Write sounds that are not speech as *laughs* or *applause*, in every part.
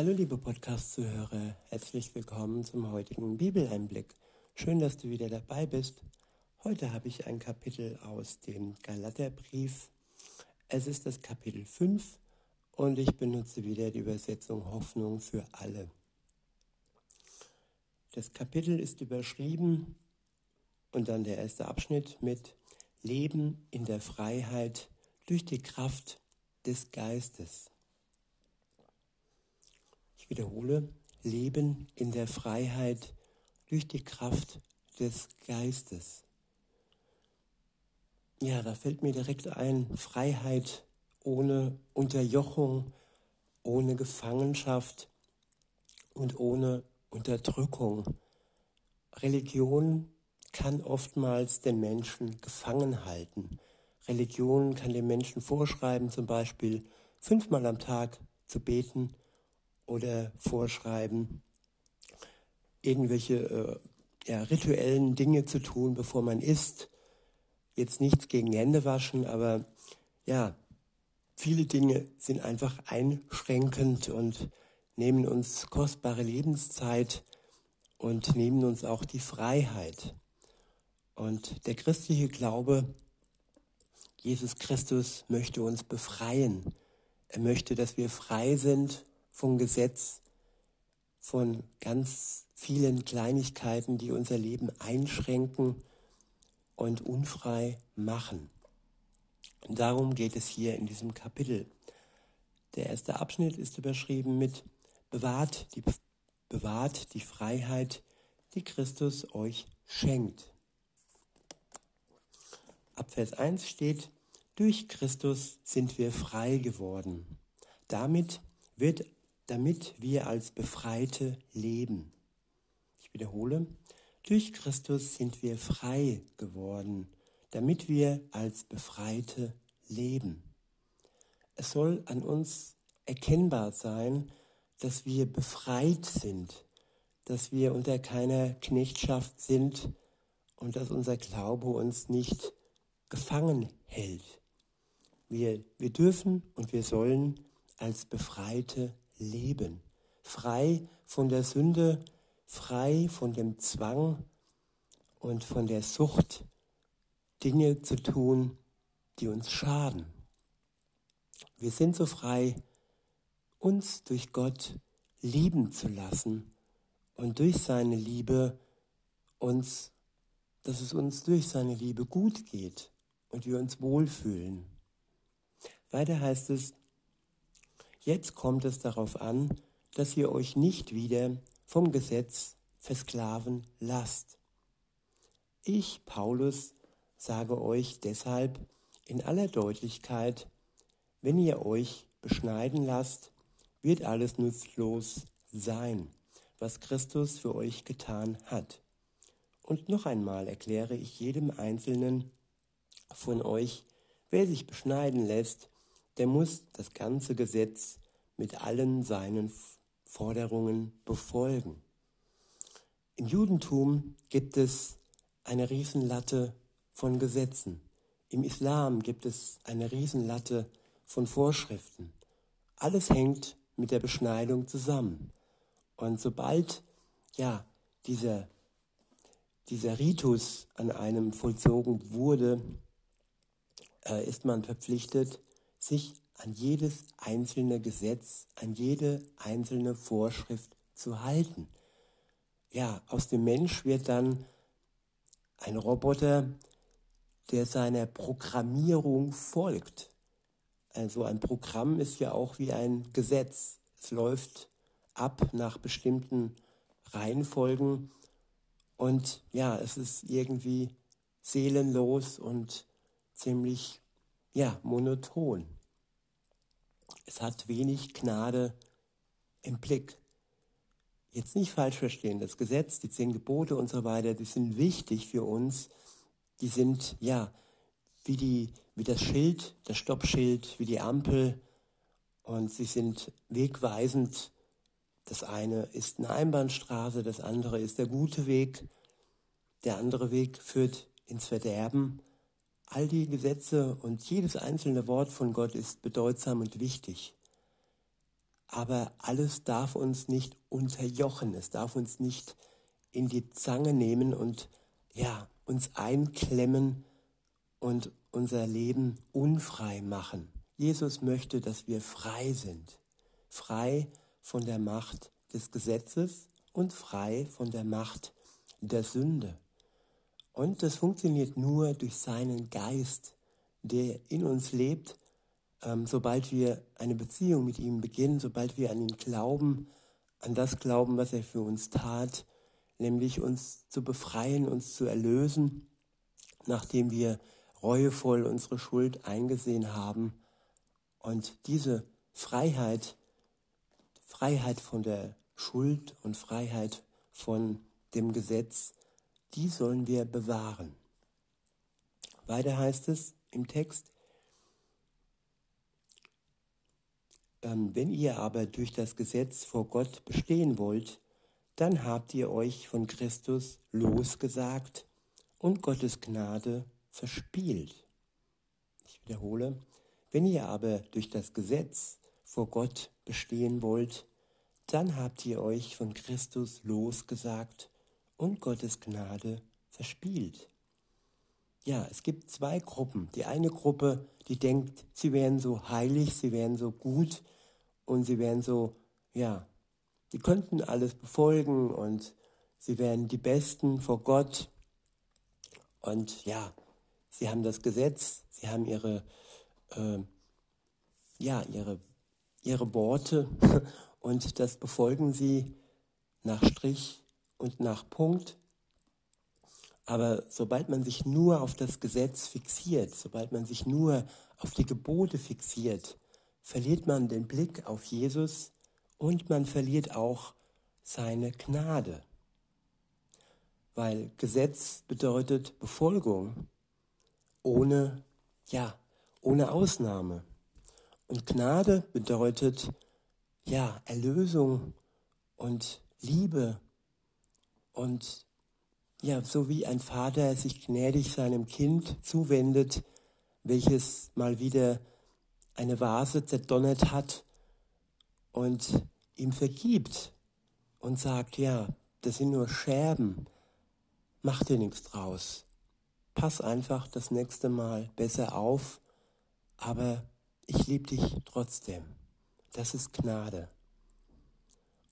Hallo liebe Podcast-Zuhörer, herzlich willkommen zum heutigen Bibeleinblick. Schön, dass du wieder dabei bist. Heute habe ich ein Kapitel aus dem Galaterbrief. Es ist das Kapitel 5 und ich benutze wieder die Übersetzung Hoffnung für alle. Das Kapitel ist überschrieben und dann der erste Abschnitt mit Leben in der Freiheit durch die Kraft des Geistes. Wiederhole, Leben in der Freiheit durch die Kraft des Geistes. Ja, da fällt mir direkt ein, Freiheit ohne Unterjochung, ohne Gefangenschaft und ohne Unterdrückung. Religion kann oftmals den Menschen gefangen halten. Religion kann den Menschen vorschreiben, zum Beispiel fünfmal am Tag zu beten oder vorschreiben, irgendwelche äh, ja, rituellen Dinge zu tun, bevor man isst. Jetzt nichts gegen Hände waschen, aber ja, viele Dinge sind einfach einschränkend und nehmen uns kostbare Lebenszeit und nehmen uns auch die Freiheit. Und der christliche Glaube, Jesus Christus möchte uns befreien. Er möchte, dass wir frei sind vom Gesetz, von ganz vielen Kleinigkeiten, die unser Leben einschränken und unfrei machen. Und darum geht es hier in diesem Kapitel. Der erste Abschnitt ist überschrieben mit Bewahrt die, bewahrt die Freiheit, die Christus euch schenkt. Ab Vers 1 steht, durch Christus sind wir frei geworden. Damit wird, damit wir als Befreite leben. Ich wiederhole, durch Christus sind wir frei geworden, damit wir als Befreite leben. Es soll an uns erkennbar sein, dass wir befreit sind, dass wir unter keiner Knechtschaft sind und dass unser Glaube uns nicht gefangen hält. Wir, wir dürfen und wir sollen als Befreite leben, frei von der Sünde, frei von dem Zwang und von der Sucht, Dinge zu tun, die uns schaden. Wir sind so frei, uns durch Gott lieben zu lassen und durch seine Liebe uns, dass es uns durch seine Liebe gut geht und wir uns wohlfühlen. Weiter heißt es, jetzt kommt es darauf an, dass ihr euch nicht wieder vom Gesetz versklaven lasst. Ich, Paulus, sage euch deshalb in aller Deutlichkeit, wenn ihr euch beschneiden lasst, wird alles nutzlos sein, was Christus für euch getan hat. Und noch einmal erkläre ich jedem Einzelnen, von euch, wer sich beschneiden lässt, der muss das ganze Gesetz mit allen seinen Forderungen befolgen. Im Judentum gibt es eine Riesenlatte von Gesetzen. Im Islam gibt es eine Riesenlatte von Vorschriften. Alles hängt mit der Beschneidung zusammen. Und sobald ja dieser, dieser Ritus an einem vollzogen wurde, äh, ist man verpflichtet, sich an jedes einzelne Gesetz, an jede einzelne Vorschrift zu halten. Ja, aus dem Mensch wird dann ein Roboter, der seiner Programmierung folgt. Also ein Programm ist ja auch wie ein Gesetz. Es läuft ab nach bestimmten Reihenfolgen und ja, es ist irgendwie seelenlos und ziemlich, ja, monoton. Es hat wenig Gnade im Blick. Jetzt nicht falsch verstehen, das Gesetz, die zehn Gebote und so weiter, die sind wichtig für uns. Die sind, ja, wie, die, wie das Schild, das Stoppschild, wie die Ampel und sie sind wegweisend. Das eine ist eine Einbahnstraße, das andere ist der gute Weg, der andere Weg führt ins Verderben. All die Gesetze und jedes einzelne Wort von Gott ist bedeutsam und wichtig. aber alles darf uns nicht unterjochen, es darf uns nicht in die Zange nehmen und ja, uns einklemmen und unser Leben unfrei machen. Jesus möchte, dass wir frei sind, frei von der Macht des Gesetzes und frei von der Macht der Sünde. Und das funktioniert nur durch seinen Geist, der in uns lebt ähm, sobald wir eine Beziehung mit ihm beginnen, sobald wir an ihn glauben, an das glauben, was er für uns tat, nämlich uns zu befreien, uns zu erlösen, nachdem wir reuevoll unsere Schuld eingesehen haben. Und diese Freiheit, Freiheit von der Schuld und Freiheit von dem Gesetz, die sollen wir bewahren. Weiter heißt es im Text, Ähm, wenn ihr aber durch das Gesetz vor Gott bestehen wollt, dann habt ihr euch von Christus losgesagt und Gottes Gnade verspielt. Ich wiederhole, wenn ihr aber durch das Gesetz vor Gott bestehen wollt, dann habt ihr euch von Christus losgesagt und Gottes Gnade verspielt. Ja, es gibt zwei Gruppen. Die eine Gruppe, die denkt, sie wären so heilig, sie wären so gut und sie wären so, ja, sie könnten alles befolgen und sie wären die Besten vor Gott. Und ja, sie haben das Gesetz, sie haben ihre, äh, ja, ihre, ihre Worte *laughs* und das befolgen sie nach Strich und nach Punkt. Aber sobald man sich nur auf das Gesetz fixiert, sobald man sich nur auf die Gebote fixiert, verliert man den Blick auf Jesus und man verliert auch seine Gnade. Weil Gesetz bedeutet Befolgung ohne, ja, ohne Ausnahme. Und Gnade bedeutet, ja, Erlösung und Liebe und ja, so wie ein Vater sich gnädig seinem Kind zuwendet, welches mal wieder eine Vase zerdonnert hat und ihm vergibt und sagt, ja, das sind nur Scherben, mach dir nichts draus. Pass einfach das nächste Mal besser auf, aber ich liebe dich trotzdem. Das ist Gnade.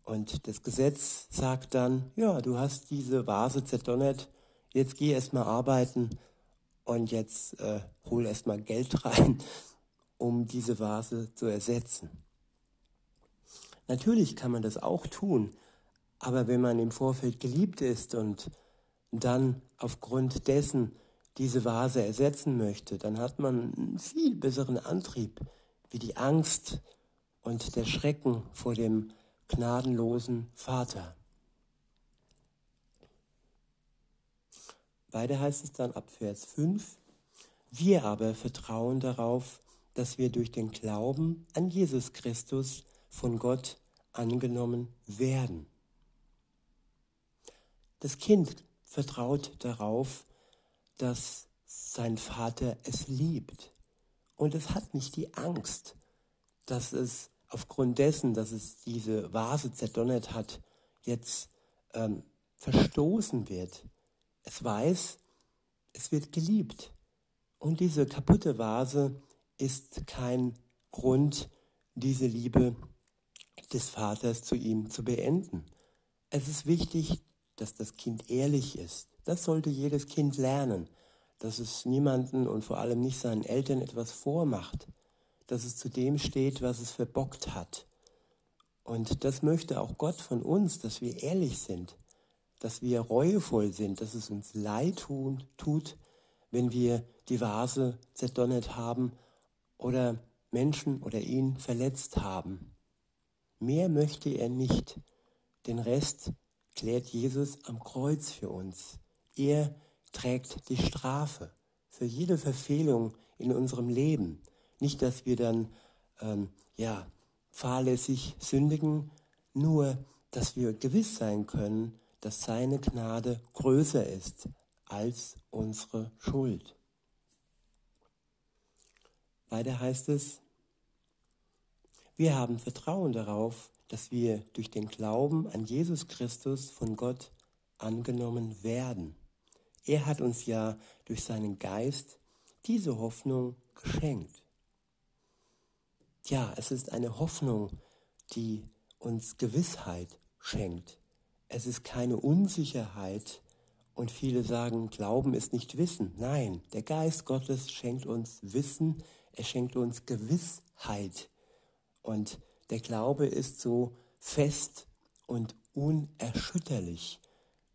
Und das Gesetz sagt dann, ja, du hast diese Vase zerdonnert, jetzt geh erst mal arbeiten und jetzt äh, hol erst mal Geld *laughs* rein, um diese Vase zu ersetzen. Natürlich kann man das auch tun, aber wenn man im Vorfeld geliebt ist und dann aufgrund dessen diese Vase ersetzen möchte, dann hat man einen viel besseren Antrieb wie die Angst und der Schrecken vor dem gnadenlosen Vater. Weiter heißt es dann ab Vers 5, wir aber vertrauen darauf, dass wir durch den Glauben an Jesus Christus von Gott angenommen werden. Das Kind vertraut darauf, dass sein Vater es liebt. Und es hat nicht die Angst, dass es aufgrund dessen, dass es diese Vase zerdonnert hat, jetzt ähm, verstoßen wird. Es weiß, es wird geliebt. Und diese kaputte Vase ist kein Grund, diese Liebe des Vaters zu ihm zu beenden. Es ist wichtig, dass das Kind ehrlich ist. Das sollte jedes Kind lernen, dass es niemanden und vor allem nicht seinen Eltern etwas vormacht, dass es zu dem steht, was es verbockt hat. Und das möchte auch Gott von uns, dass wir ehrlich sind, dass wir reuevoll sind, dass es uns leid tun, tut, wenn wir die Vase zerdonnert haben oder Menschen oder ihn verletzt haben. Mehr möchte er nicht. Den Rest klärt Jesus am Kreuz für uns. Er trägt die Strafe für jede Verfehlung in unserem Leben. Nicht, dass wir dann ähm, ja, fahrlässig sündigen, nur dass wir gewiss sein können, dass seine Gnade größer ist als unsere Schuld. Weiter heißt es, Wir haben Vertrauen darauf, dass wir durch den Glauben an Jesus Christus von Gott angenommen werden. Er hat uns ja durch seinen Geist diese Hoffnung geschenkt. Ja, es ist eine Hoffnung, die uns Gewissheit schenkt. Es ist keine Unsicherheit und viele sagen, Glauben ist nicht Wissen. Nein, der Geist Gottes schenkt uns Wissen, er schenkt uns Gewissheit. Und der Glaube ist so fest und unerschütterlich,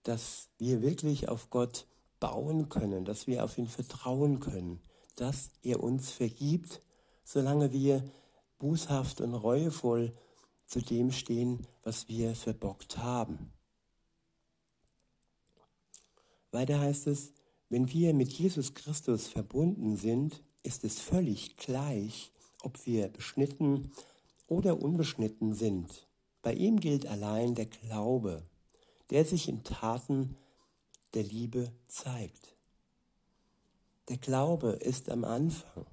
dass wir wirklich auf Gott bauen können, dass wir auf ihn vertrauen können, dass er uns vergibt, solange wir bußhaft und reuevoll zu dem stehen, was wir verbockt haben. Weiter heißt es, wenn wir mit Jesus Christus verbunden sind, ist es völlig gleich, ob wir beschnitten oder unbeschnitten sind. Bei ihm gilt allein der Glaube, der sich in Taten der Liebe zeigt. Der Glaube ist am Anfang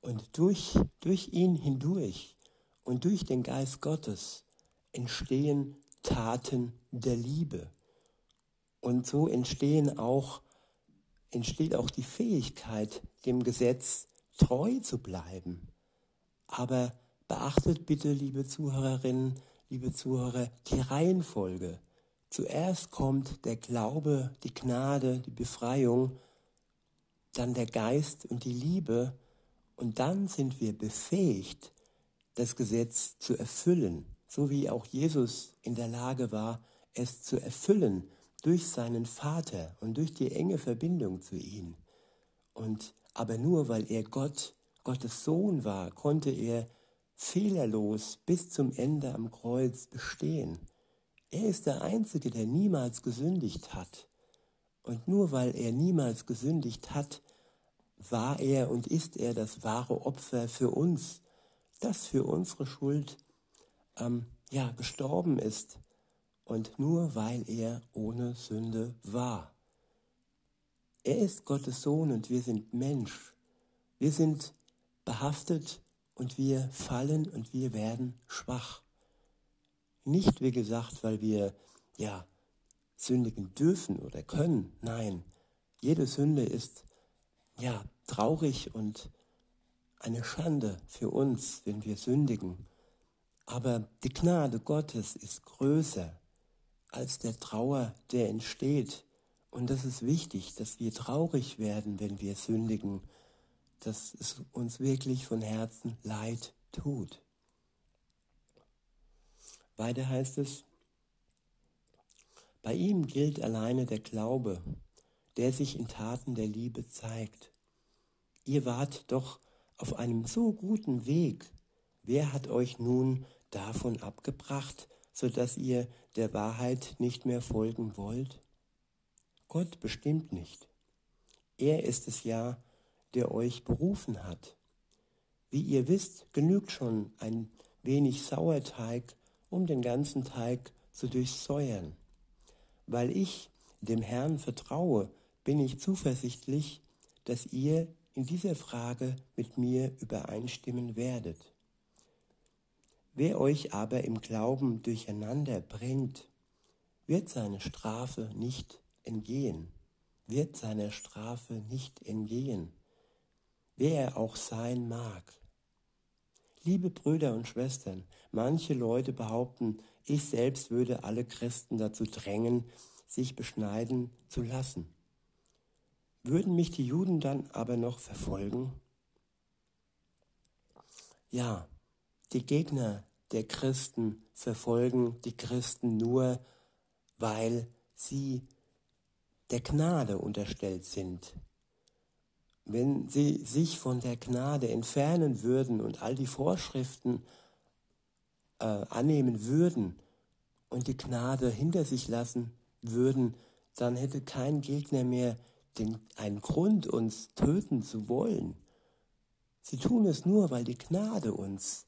und durch, durch ihn hindurch und durch den Geist Gottes entstehen Taten der Liebe. Und so entstehen auch, entsteht auch die Fähigkeit, dem Gesetz treu zu bleiben. Aber beachtet bitte, liebe Zuhörerinnen, liebe Zuhörer, die Reihenfolge. Zuerst kommt der Glaube, die Gnade, die Befreiung, dann der Geist und die Liebe und dann sind wir befähigt, das Gesetz zu erfüllen, so wie auch Jesus in der Lage war, es zu erfüllen durch seinen Vater und durch die enge Verbindung zu ihm. Und aber nur weil er Gott, Gottes Sohn war, konnte er fehlerlos bis zum Ende am Kreuz bestehen. Er ist der Einzige, der niemals gesündigt hat. Und nur weil er niemals gesündigt hat, war er und ist er das wahre Opfer für uns, das für unsere Schuld ähm, ja, gestorben ist. Und nur weil er ohne Sünde war. Er ist Gottes Sohn und wir sind Mensch. Wir sind behaftet und wir fallen und wir werden schwach. Nicht, wie gesagt, weil wir ja sündigen dürfen oder können. Nein, jede Sünde ist ja traurig und eine Schande für uns, wenn wir sündigen. Aber die Gnade Gottes ist größer als der Trauer, der entsteht. Und das ist wichtig, dass wir traurig werden, wenn wir sündigen, dass es uns wirklich von Herzen leid tut. Weiter heißt es, bei ihm gilt alleine der Glaube, der sich in Taten der Liebe zeigt. Ihr wart doch auf einem so guten Weg. Wer hat euch nun davon abgebracht, so dass ihr der Wahrheit nicht mehr folgen wollt? Gott bestimmt nicht. Er ist es ja, der euch berufen hat. Wie ihr wisst, genügt schon ein wenig Sauerteig, um den ganzen Teig zu durchsäuern. Weil ich dem Herrn vertraue, bin ich zuversichtlich, dass ihr in dieser Frage mit mir übereinstimmen werdet. Wer euch aber im Glauben durcheinander bringt, wird seine Strafe nicht entgehen, wird seiner Strafe nicht entgehen, wer er auch sein mag. Liebe Brüder und Schwestern, manche Leute behaupten, ich selbst würde alle Christen dazu drängen, sich beschneiden zu lassen. Würden mich die Juden dann aber noch verfolgen? Ja, die Gegner der Christen verfolgen die Christen nur, weil sie der Gnade unterstellt sind, wenn sie sich von der Gnade entfernen würden und all die Vorschriften äh, annehmen würden und die Gnade hinter sich lassen würden, dann hätte kein Gegner mehr den, einen Grund, uns töten zu wollen. Sie tun es nur, weil die Gnade uns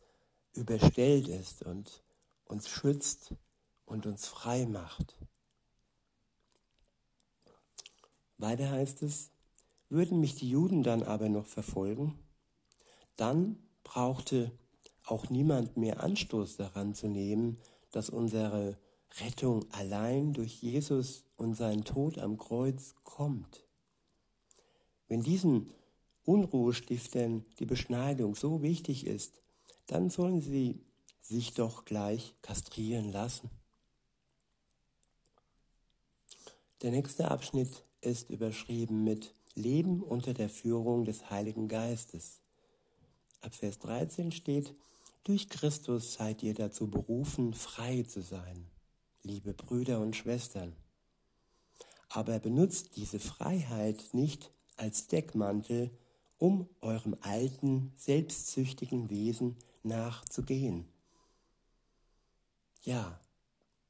überstellt ist und uns schützt und uns frei macht. Weiter heißt es, würden mich die Juden dann aber noch verfolgen, dann brauchte auch niemand mehr Anstoß daran zu nehmen, dass unsere Rettung allein durch Jesus und seinen Tod am Kreuz kommt. Wenn diesen Unruhestiftern die Beschneidung so wichtig ist, dann sollen sie sich doch gleich kastrieren lassen. Der nächste Abschnitt ist überschrieben mit Leben unter der Führung des Heiligen Geistes. Ab Vers 13 steht, durch Christus seid ihr dazu berufen, frei zu sein, liebe Brüder und Schwestern. Aber benutzt diese Freiheit nicht als Deckmantel, um eurem alten, selbstsüchtigen Wesen nachzugehen. Ja,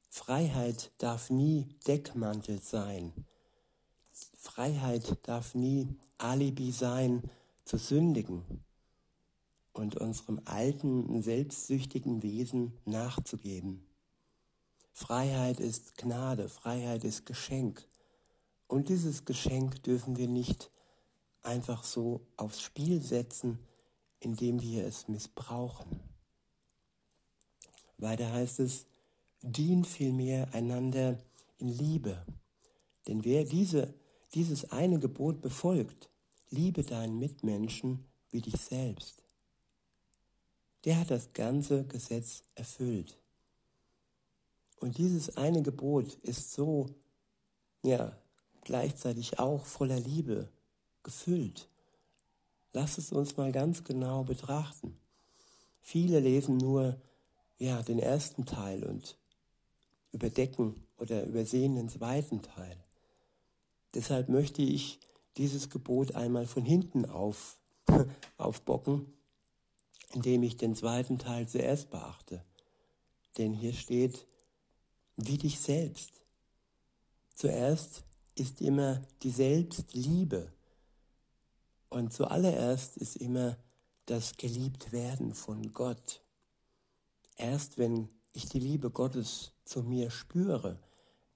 Freiheit darf nie Deckmantel sein. Freiheit darf nie Alibi sein, zu sündigen und unserem alten, selbstsüchtigen Wesen nachzugeben. Freiheit ist Gnade, Freiheit ist Geschenk. Und dieses Geschenk dürfen wir nicht einfach so aufs Spiel setzen, indem wir es missbrauchen. Weiter heißt es, dient vielmehr einander in Liebe. Denn wer diese, dieses eine Gebot befolgt, liebe deinen Mitmenschen wie dich selbst, der hat das ganze Gesetz erfüllt. Und dieses eine Gebot ist so, ja, gleichzeitig auch voller Liebe gefüllt. Lass es uns mal ganz genau betrachten. Viele lesen nur ja, den ersten Teil und überdecken oder übersehen den zweiten Teil. Deshalb möchte ich dieses Gebot einmal von hinten auf, *laughs* aufbocken, indem ich den zweiten Teil zuerst beachte. Denn hier steht, wie dich selbst. Zuerst ist immer die Selbstliebe. Und zuallererst ist immer das Geliebtwerden von Gott. Erst wenn ich die Liebe Gottes zu mir spüre,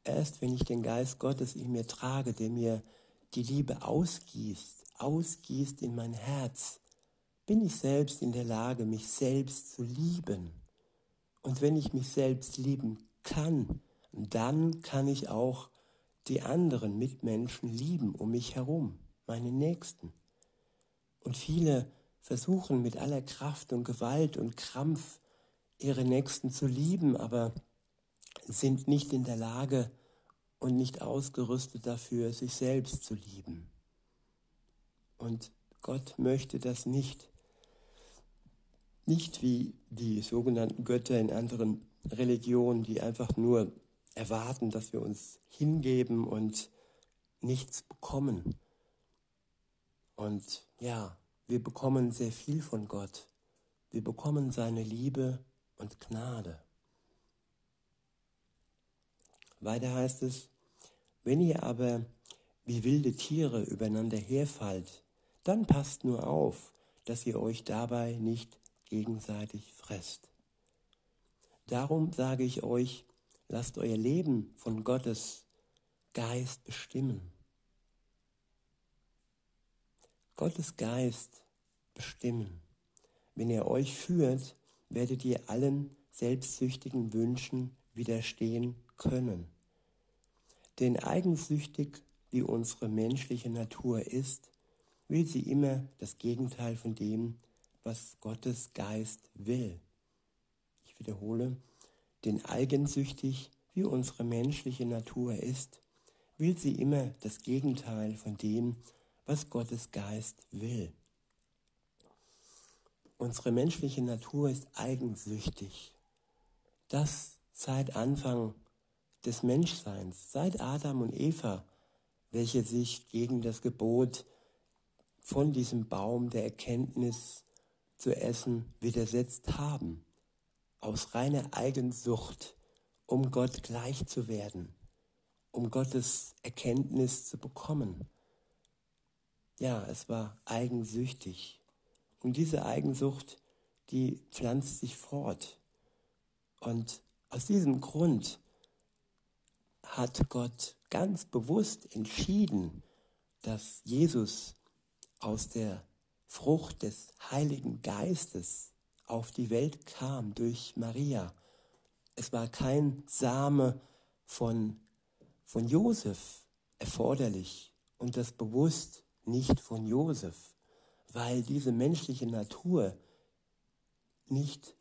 erst wenn ich den Geist Gottes in mir trage, der mir die Liebe ausgießt, ausgießt in mein Herz, bin ich selbst in der Lage, mich selbst zu lieben. Und wenn ich mich selbst lieben kann, dann kann ich auch die anderen Mitmenschen lieben um mich herum, meine Nächsten. Und viele versuchen mit aller Kraft und Gewalt und Krampf ihre Nächsten zu lieben, aber sind nicht in der Lage und nicht ausgerüstet dafür, sich selbst zu lieben. Und Gott möchte das nicht. Nicht wie die sogenannten Götter in anderen Religionen, die einfach nur erwarten, dass wir uns hingeben und nichts bekommen. Und ja, wir bekommen sehr viel von Gott. Wir bekommen seine Liebe und Gnade. Weiter heißt es, wenn ihr aber wie wilde Tiere übereinander herfallt, dann passt nur auf, dass ihr euch dabei nicht gegenseitig fresst. Darum sage ich euch, lasst euer Leben von Gottes Geist bestimmen. Gottes Geist bestimmen. Wenn er euch führt, werdet ihr allen selbstsüchtigen Wünschen widerstehen können. Denn eigensüchtig wie unsere menschliche Natur ist, will sie immer das Gegenteil von dem, was Gottes Geist will. Ich wiederhole, denn eigensüchtig wie unsere menschliche Natur ist, will sie immer das Gegenteil von dem, was Gottes Geist will. Unsere menschliche Natur ist eigensüchtig. Das seit Anfang des Menschseins, seit Adam und Eva, welche sich gegen das Gebot von diesem Baum der Erkenntnis zu essen widersetzt haben, aus reiner Eigensucht, um Gott gleich zu werden, um Gottes Erkenntnis zu bekommen. Ja, es war eigensüchtig. Und diese Eigensucht, die pflanzt sich fort. Und aus diesem Grund hat Gott ganz bewusst entschieden, dass Jesus aus der Frucht des Heiligen Geistes auf die Welt kam durch Maria. Es war kein Same von, von Josef erforderlich und das bewusst nicht von Josef, weil diese menschliche Natur nicht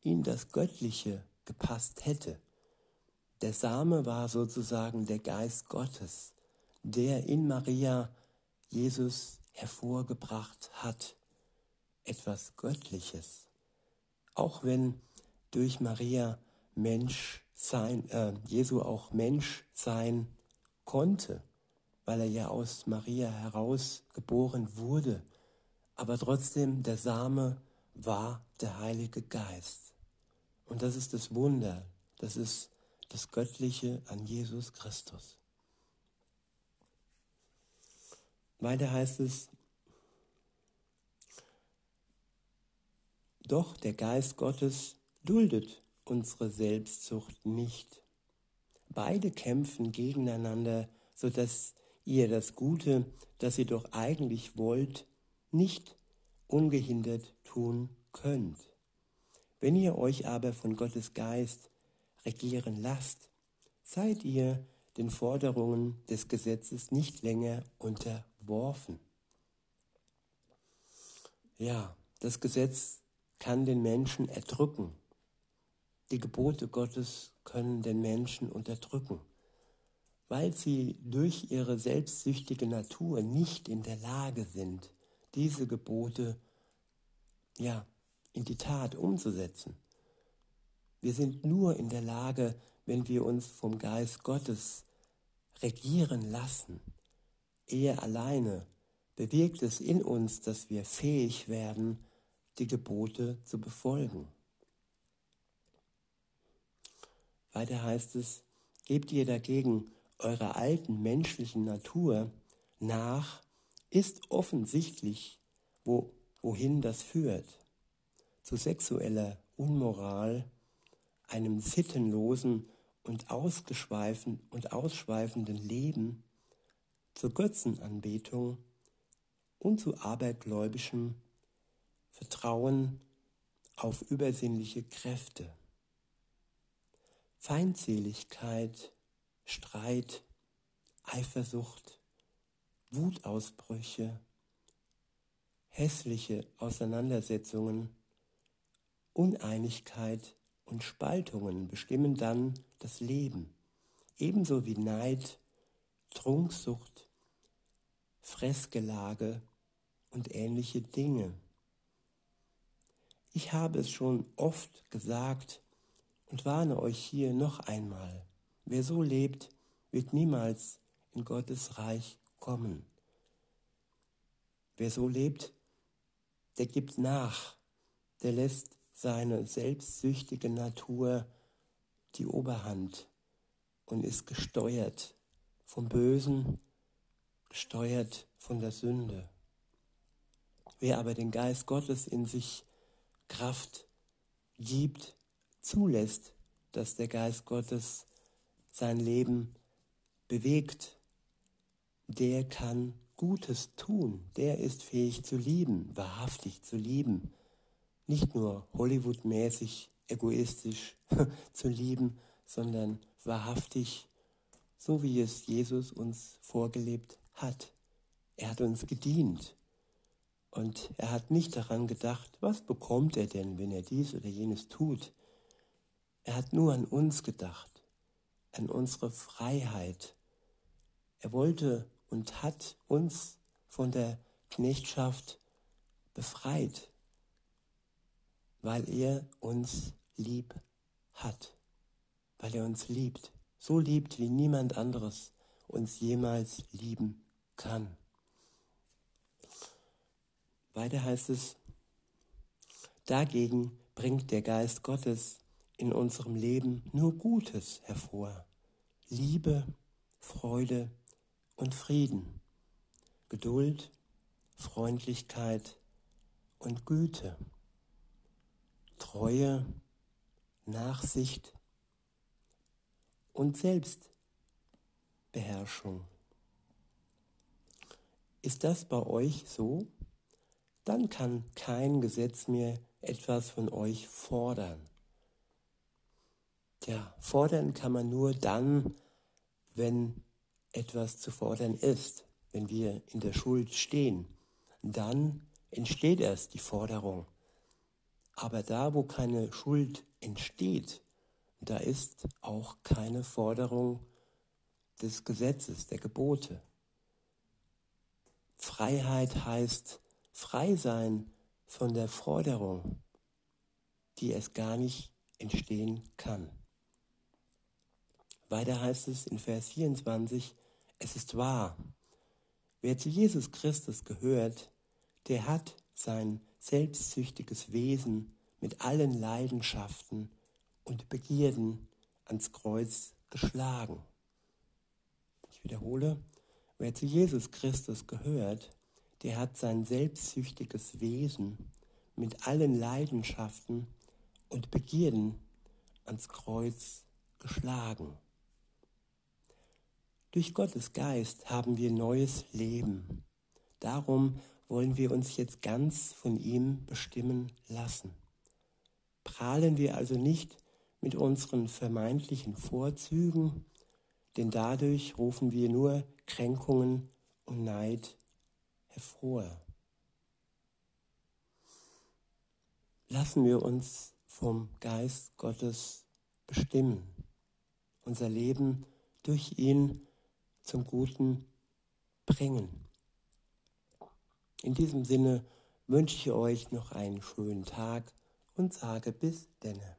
in das Göttliche gepasst hätte. Der Same war sozusagen der Geist Gottes, der in Maria Jesus hervorgebracht hat. Etwas Göttliches. Auch wenn durch Maria Mensch sein, äh, Jesu auch Mensch sein konnte, weil er ja aus Maria heraus geboren wurde. Aber trotzdem, der Same war der Heilige Geist. Und das ist das Wunder, das ist das Göttliche an Jesus Christus. Weiter heißt es, doch der Geist Gottes duldet unsere Selbstsucht nicht. Beide kämpfen gegeneinander, sodass ihr das Gute, das ihr doch eigentlich wollt, nicht ungehindert tun könnt. Wenn ihr euch aber von Gottes Geist regieren lasst, seid ihr den Forderungen des Gesetzes nicht länger unterworfen. Ja, das Gesetz kann den Menschen erdrücken. Die Gebote Gottes können den Menschen unterdrücken, weil sie durch ihre selbstsüchtige Natur nicht in der Lage sind, diese Gebote ja in die Tat umzusetzen. Wir sind nur in der Lage, wenn wir uns vom Geist Gottes regieren lassen. Er alleine bewirkt es in uns, dass wir fähig werden, die Gebote zu befolgen. Weiter heißt es, gebt ihr dagegen eurer alten menschlichen Natur nach, ist offensichtlich, wo, wohin das führt. Zu sexueller Unmoral, einem sittenlosen und ausgeschweifen und ausschweifenden Leben, zur Götzenanbetung und zu abergläubischem Vertrauen auf übersinnliche Kräfte. Feindseligkeit, Streit, Eifersucht, Wutausbrüche, hässliche Auseinandersetzungen, Uneinigkeit und Spaltungen bestimmen dann das Leben, ebenso wie Neid, Trunksucht, Fressgelage und ähnliche Dinge. Ich habe es schon oft gesagt und warne euch hier noch einmal. Wer so lebt, wird niemals in Gottes Reich kommen. Wer so lebt, der gibt nach, der lässt seine selbstsüchtige Natur die Oberhand und ist gesteuert vom Bösen, gesteuert von der Sünde. Wer aber den Geist Gottes in sich Kraft gibt, zulässt, dass der Geist Gottes sein Leben bewegt, der kann Gutes tun, der ist fähig zu lieben, wahrhaftig zu lieben, nicht nur Hollywood-mäßig, egoistisch *laughs* zu lieben, sondern wahrhaftig, so wie es Jesus uns vorgelebt hat. Er hat uns gedient. Und er hat nicht daran gedacht, was bekommt er denn, wenn er dies oder jenes tut. Er hat nur an uns gedacht, an unsere Freiheit. Er wollte und hat uns von der Knechtschaft befreit, weil er uns lieb hat, weil er uns liebt, so liebt, wie niemand anderes uns jemals lieben kann. Weiter heißt es, dagegen bringt der Geist Gottes in unserem Leben nur Gutes hervor. Liebe, Freude und Frieden, Geduld, Freundlichkeit und Güte, Treue, Nachsicht und Selbstbeherrschung. Ist das bei euch so? dann kann kein Gesetz mehr etwas von euch fordern. Ja, fordern kann man nur dann, wenn etwas zu fordern ist, wenn wir in der Schuld stehen. Dann entsteht erst die Forderung. Aber da, wo keine Schuld entsteht, da ist auch keine Forderung des Gesetzes, der Gebote. Freiheit heißt frei sein von der Forderung, die es gar nicht entstehen kann. Weiter heißt es in Vers 24, es ist wahr, wer zu Jesus Christus gehört, der hat sein selbstsüchtiges Wesen mit allen Leidenschaften und Begierden ans Kreuz geschlagen. Ich wiederhole, wer zu Jesus Christus gehört, der hat sein selbstsüchtiges Wesen mit allen Leidenschaften und Begierden ans Kreuz geschlagen. Durch Gottes Geist haben wir neues Leben. Darum wollen wir uns jetzt ganz von ihm bestimmen lassen. Prahlen wir also nicht mit unseren vermeintlichen Vorzügen, denn dadurch rufen wir nur Kränkungen und Neid hervor. Lassen wir uns vom Geist Gottes bestimmen, unser Leben durch ihn zum Guten bringen. In diesem Sinne wünsche ich euch noch einen schönen Tag und sage bis denne.